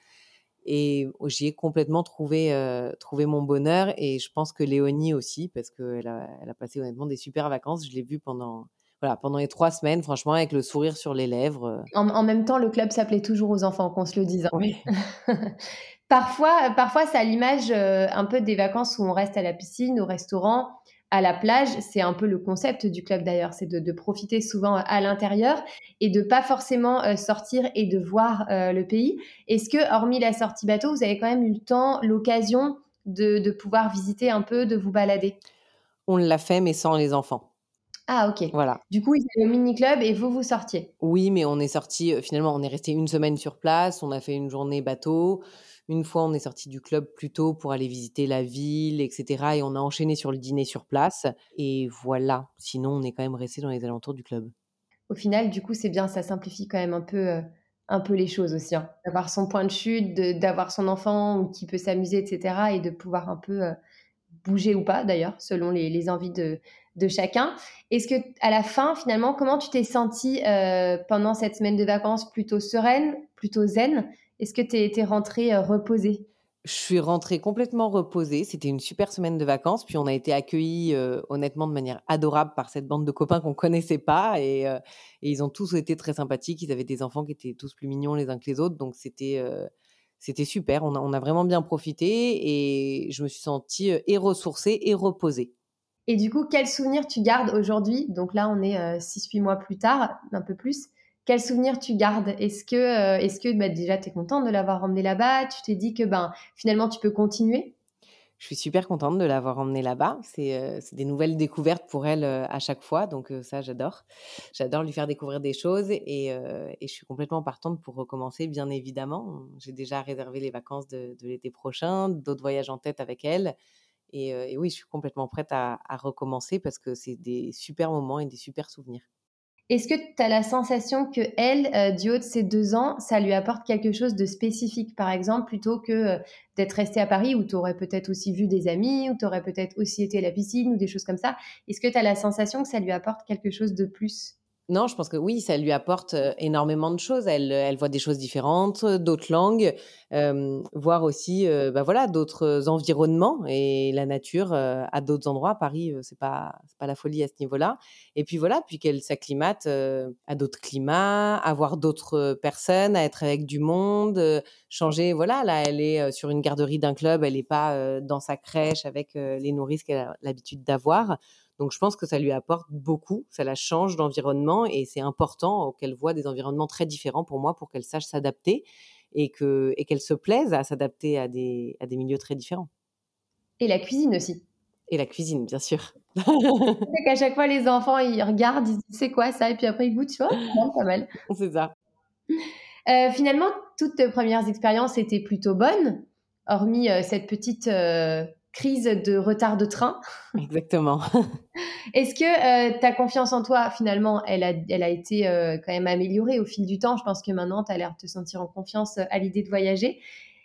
Et j'y ai complètement trouvé, euh, trouvé mon bonheur, et je pense que Léonie aussi, parce qu'elle a, elle a passé honnêtement des super vacances. Je l'ai vue pendant, voilà, pendant les trois semaines, franchement, avec le sourire sur les lèvres. En, en même temps, le club s'appelait toujours aux enfants, qu'on se le dise. Hein. Oui. Parfois, parfois, c'est à l'image euh, un peu des vacances où on reste à la piscine, au restaurant, à la plage. C'est un peu le concept du club d'ailleurs, c'est de, profiter souvent à l'intérieur et de pas forcément euh, sortir et de voir euh, le pays. Est-ce que, hormis la sortie bateau, vous avez quand même eu le temps, l'occasion de, de pouvoir visiter un peu, de vous balader? On l'a fait, mais sans les enfants. Ah ok. Voilà. Du coup, il y a le mini club et vous vous sortiez? Oui, mais on est sorti. finalement, on est resté une semaine sur place. On a fait une journée bateau. Une fois, on est sorti du club plus tôt pour aller visiter la ville, etc. Et on a enchaîné sur le dîner sur place. Et voilà. Sinon, on est quand même resté dans les alentours du club. Au final, du coup, c'est bien, ça simplifie quand même un peu, euh, un peu les choses aussi. Hein. D'avoir son point de chute, d'avoir son enfant qui peut s'amuser, etc. Et de pouvoir un peu euh, bouger ou pas, d'ailleurs, selon les, envies de, chacun. Est-ce que à la fin, finalement, comment tu t'es sentie pendant cette semaine de vacances Plutôt sereine, plutôt zen? Est-ce que tu es, rentrée reposée? Je suis rentrée complètement reposée. C'était une super semaine de vacances. Puis on a été accueillis honnêtement de manière adorable par cette bande de copains qu'on connaissait pas. Et, ils ont tous été très sympathiques. Ils avaient des enfants qui étaient tous plus mignons les uns que les autres. Donc c'était c'était super. On a, on a, vraiment bien profité et je me suis sentie et ressourcée et reposée. Et du coup, quel souvenir tu gardes aujourd'hui? Donc là, on est 6-8 mois plus tard, un peu plus. Quel souvenir tu gardes? Est-ce que, euh, est-ce que bah, déjà tu es contente de l'avoir emmené là-bas? Tu t'es dit que ben, finalement tu peux continuer? Je suis super contente de l'avoir emmené là-bas. C'est euh, des nouvelles découvertes pour elle euh, à chaque fois. Donc ça, j'adore. J'adore lui faire découvrir des choses et, je suis complètement partante pour recommencer, bien évidemment. J'ai déjà réservé les vacances de, l'été prochain, d'autres voyages en tête avec elle. Et, et, oui, je suis complètement prête à, à recommencer parce que c'est des super moments et des super souvenirs. Est-ce que tu as la sensation que elle, euh, du haut de ses deux ans, ça lui apporte quelque chose de spécifique, par exemple, plutôt que euh, d'être restée à Paris où tu aurais peut-être aussi vu des amis, où tu aurais peut-être aussi été à la piscine ou des choses comme ça? Est-ce que tu as la sensation que ça lui apporte quelque chose de plus? Non, je pense que oui, ça lui apporte énormément de choses. Elle, elle voit des choses différentes, d'autres langues, euh, voir aussi, bah voilà, d'autres environnements et la nature à d'autres endroits. Paris, c'est pas, pas la folie à ce niveau-là. Et puis voilà, puis qu'elle s'acclimate à d'autres climats, à voir d'autres personnes, à être avec du monde, changer. Voilà, là, elle est sur une garderie d'un club, elle n'est pas dans sa crèche avec les nourrices qu'elle a l'habitude d'avoir. Donc je pense que ça lui apporte beaucoup, ça la change d'environnement et c'est important qu'elle voit des environnements très différents pour moi pour qu'elle sache s'adapter et que et qu'elle se plaise à s'adapter à des à des milieux très différents. Et la cuisine aussi. Et la cuisine, bien sûr. c'est qu'à chaque fois les enfants ils regardent, ils disent c'est quoi ça? Et puis après ils goûtent, tu vois, pas mal. C'est ça. Euh, finalement, toutes tes premières expériences étaient plutôt bonnes, hormis euh, cette petite euh, crise de retard de train. Exactement. Est-ce que euh, ta confiance en toi, finalement, elle a, elle a été euh, quand même améliorée au fil du temps? Je pense que maintenant, tu as l'air de te sentir en confiance euh, à l'idée de voyager.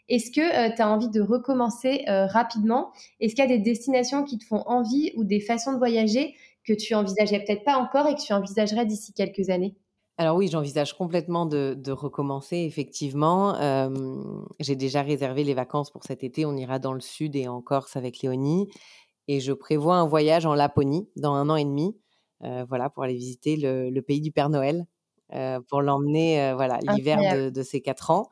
Est-ce que tu as envie de recommencer rapidement? Est-ce qu'il y a des destinations qui te font envie ou des façons de voyager que tu envisageais peut-être pas encore et que tu envisagerais d'ici quelques années? Alors oui, j'envisage complètement de, recommencer, effectivement. j'ai déjà réservé les vacances pour cet été. On ira dans le sud et en Corse avec Léonie. Et je prévois un voyage en Laponie dans un an et demi, voilà, pour aller visiter le, pays du Père Noël, pour l'emmener, voilà, l'hiver de, ses quatre ans.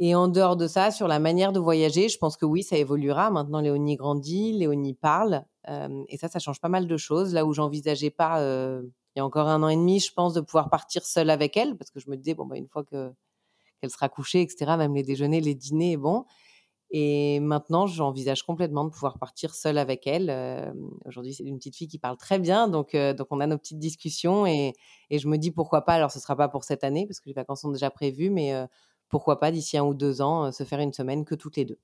Et en dehors de ça, sur la manière de voyager, je pense que oui, ça évoluera. Maintenant, Léonie grandit, Léonie parle, et ça, ça change pas mal de choses. Là où j'envisageais pas encore un an et demi, je pense, de pouvoir partir seule avec elle, parce que je me disais, bon, bah, une fois que qu'elle sera couchée, etc., même les déjeuners, les dîners, bon. Et maintenant, j'envisage complètement de pouvoir partir seule avec elle. Euh, aujourd'hui, c'est une petite fille qui parle très bien, donc, euh, donc on a nos petites discussions et, et, je me dis pourquoi pas. Alors, ce sera pas pour cette année parce que les vacances sont déjà prévues, mais euh, pourquoi pas d'ici un ou deux ans se faire une semaine que toutes les deux.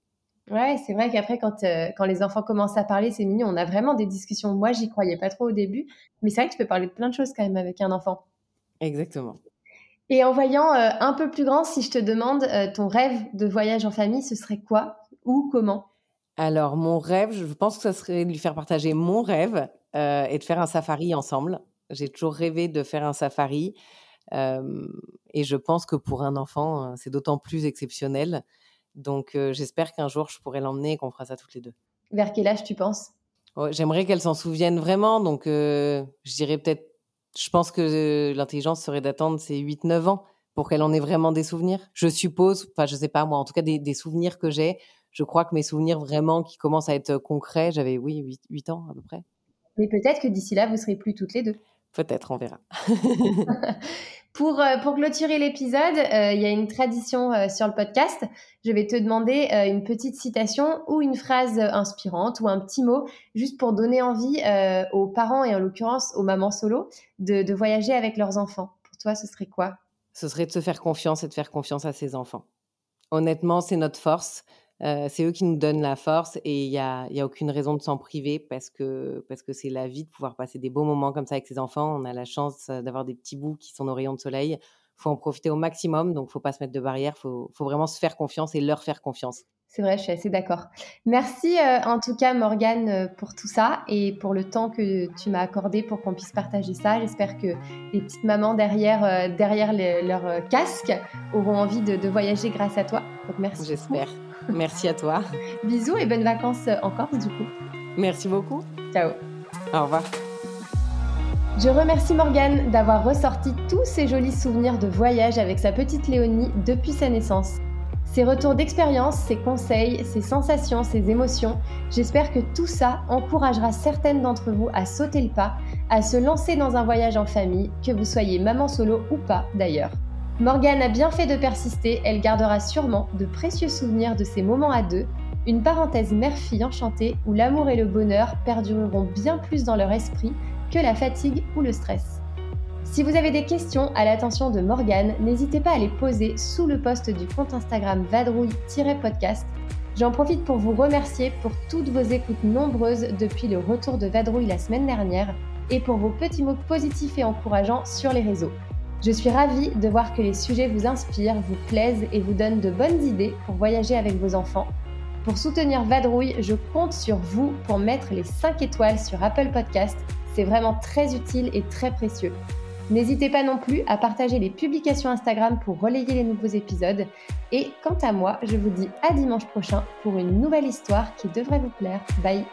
Ouais, c'est vrai qu'après, quand, euh, quand les enfants commencent à parler, c'est mignon. On a vraiment des discussions. Moi, j'y croyais pas trop au début, mais c'est vrai que tu peux parler de plein de choses quand même avec un enfant. Exactement. Et en voyant euh, un peu plus grand, si je te demande euh, ton rêve de voyage en famille, ce serait quoi Ou comment? Alors, mon rêve, je pense que ce serait de lui faire partager mon rêve et de faire un safari ensemble. J'ai toujours rêvé de faire un safari. et je pense que pour un enfant, c'est d'autant plus exceptionnel. Donc, j'espère qu'un jour, je pourrai l'emmener et qu'on fera ça toutes les deux. Vers quel âge tu penses? J'aimerais qu'elle s'en souvienne vraiment. Donc, je dirais peut-être, je pense que l'intelligence serait d'attendre ses 8-9 ans pour qu'elle en ait vraiment des souvenirs. Je suppose, enfin, je sais pas moi, en tout cas, des, souvenirs que j'ai. Je crois que mes souvenirs vraiment qui commencent à être concrets, j'avais, oui, 8, 8 ans à peu près. Mais peut-être que d'ici là, vous serez plus toutes les deux. Peut-être, on verra. pour, euh, pour clôturer l'épisode, euh, il y a une tradition euh, sur le podcast. Je vais te demander une petite citation ou une phrase inspirante ou un petit mot, juste pour donner envie aux parents et en l'occurrence aux mamans solo de voyager avec leurs enfants. Pour toi, ce serait quoi? Ce serait de se faire confiance et de faire confiance à ses enfants. Honnêtement, c'est notre force c'est eux qui nous donnent la force et il n'y a, y a aucune raison de s'en priver parce que parce que c'est la vie de pouvoir passer des beaux moments comme ça avec ses enfants. On a la chance d'avoir des petits bouts qui sont nos rayons de soleil. faut en profiter au maximum, donc faut pas se mettre de barrière. Faut, faut vraiment se faire confiance et leur faire confiance. C'est vrai, je suis assez d'accord. Merci en tout cas Morgane pour tout ça et pour le temps que tu m'as accordé pour qu'on puisse partager ça. J'espère que les petites mamans derrière, derrière leur casque auront envie de, voyager grâce à toi. Donc merci. J'espère. Merci à toi. Bisous et bonnes vacances en Corse du coup. Merci beaucoup. Ciao. Au revoir. Je remercie Morgane d'avoir ressorti tous ces jolis souvenirs de voyage avec sa petite Léonie depuis sa naissance. Ses retours d'expérience, ses conseils, ses sensations, ses émotions, j'espère que tout ça encouragera certaines d'entre vous à sauter le pas, à se lancer dans un voyage en famille, que vous soyez maman solo ou pas d'ailleurs. Morgane a bien fait de persister, elle gardera sûrement de précieux souvenirs de ces moments à deux, une parenthèse mère-fille enchantée où l'amour et le bonheur perdureront bien plus dans leur esprit que la fatigue ou le stress. Si vous avez des questions à l'attention de Morgane, n'hésitez pas à les poser sous le post du compte Instagram vadrouille-podcast. J'en profite pour vous remercier pour toutes vos écoutes nombreuses depuis le retour de Vadrouille la semaine dernière et pour vos petits mots positifs et encourageants sur les réseaux. Je suis ravie de voir que les sujets vous inspirent, vous plaisent et vous donnent de bonnes idées pour voyager avec vos enfants. Pour soutenir Vadrouille, je compte sur vous pour mettre les 5 étoiles sur Apple Podcast. C'est vraiment très utile et très précieux. N'hésitez pas non plus à partager les publications Instagram pour relayer les nouveaux épisodes. Et quant à moi, je vous dis à dimanche prochain pour une nouvelle histoire qui devrait vous plaire. Bye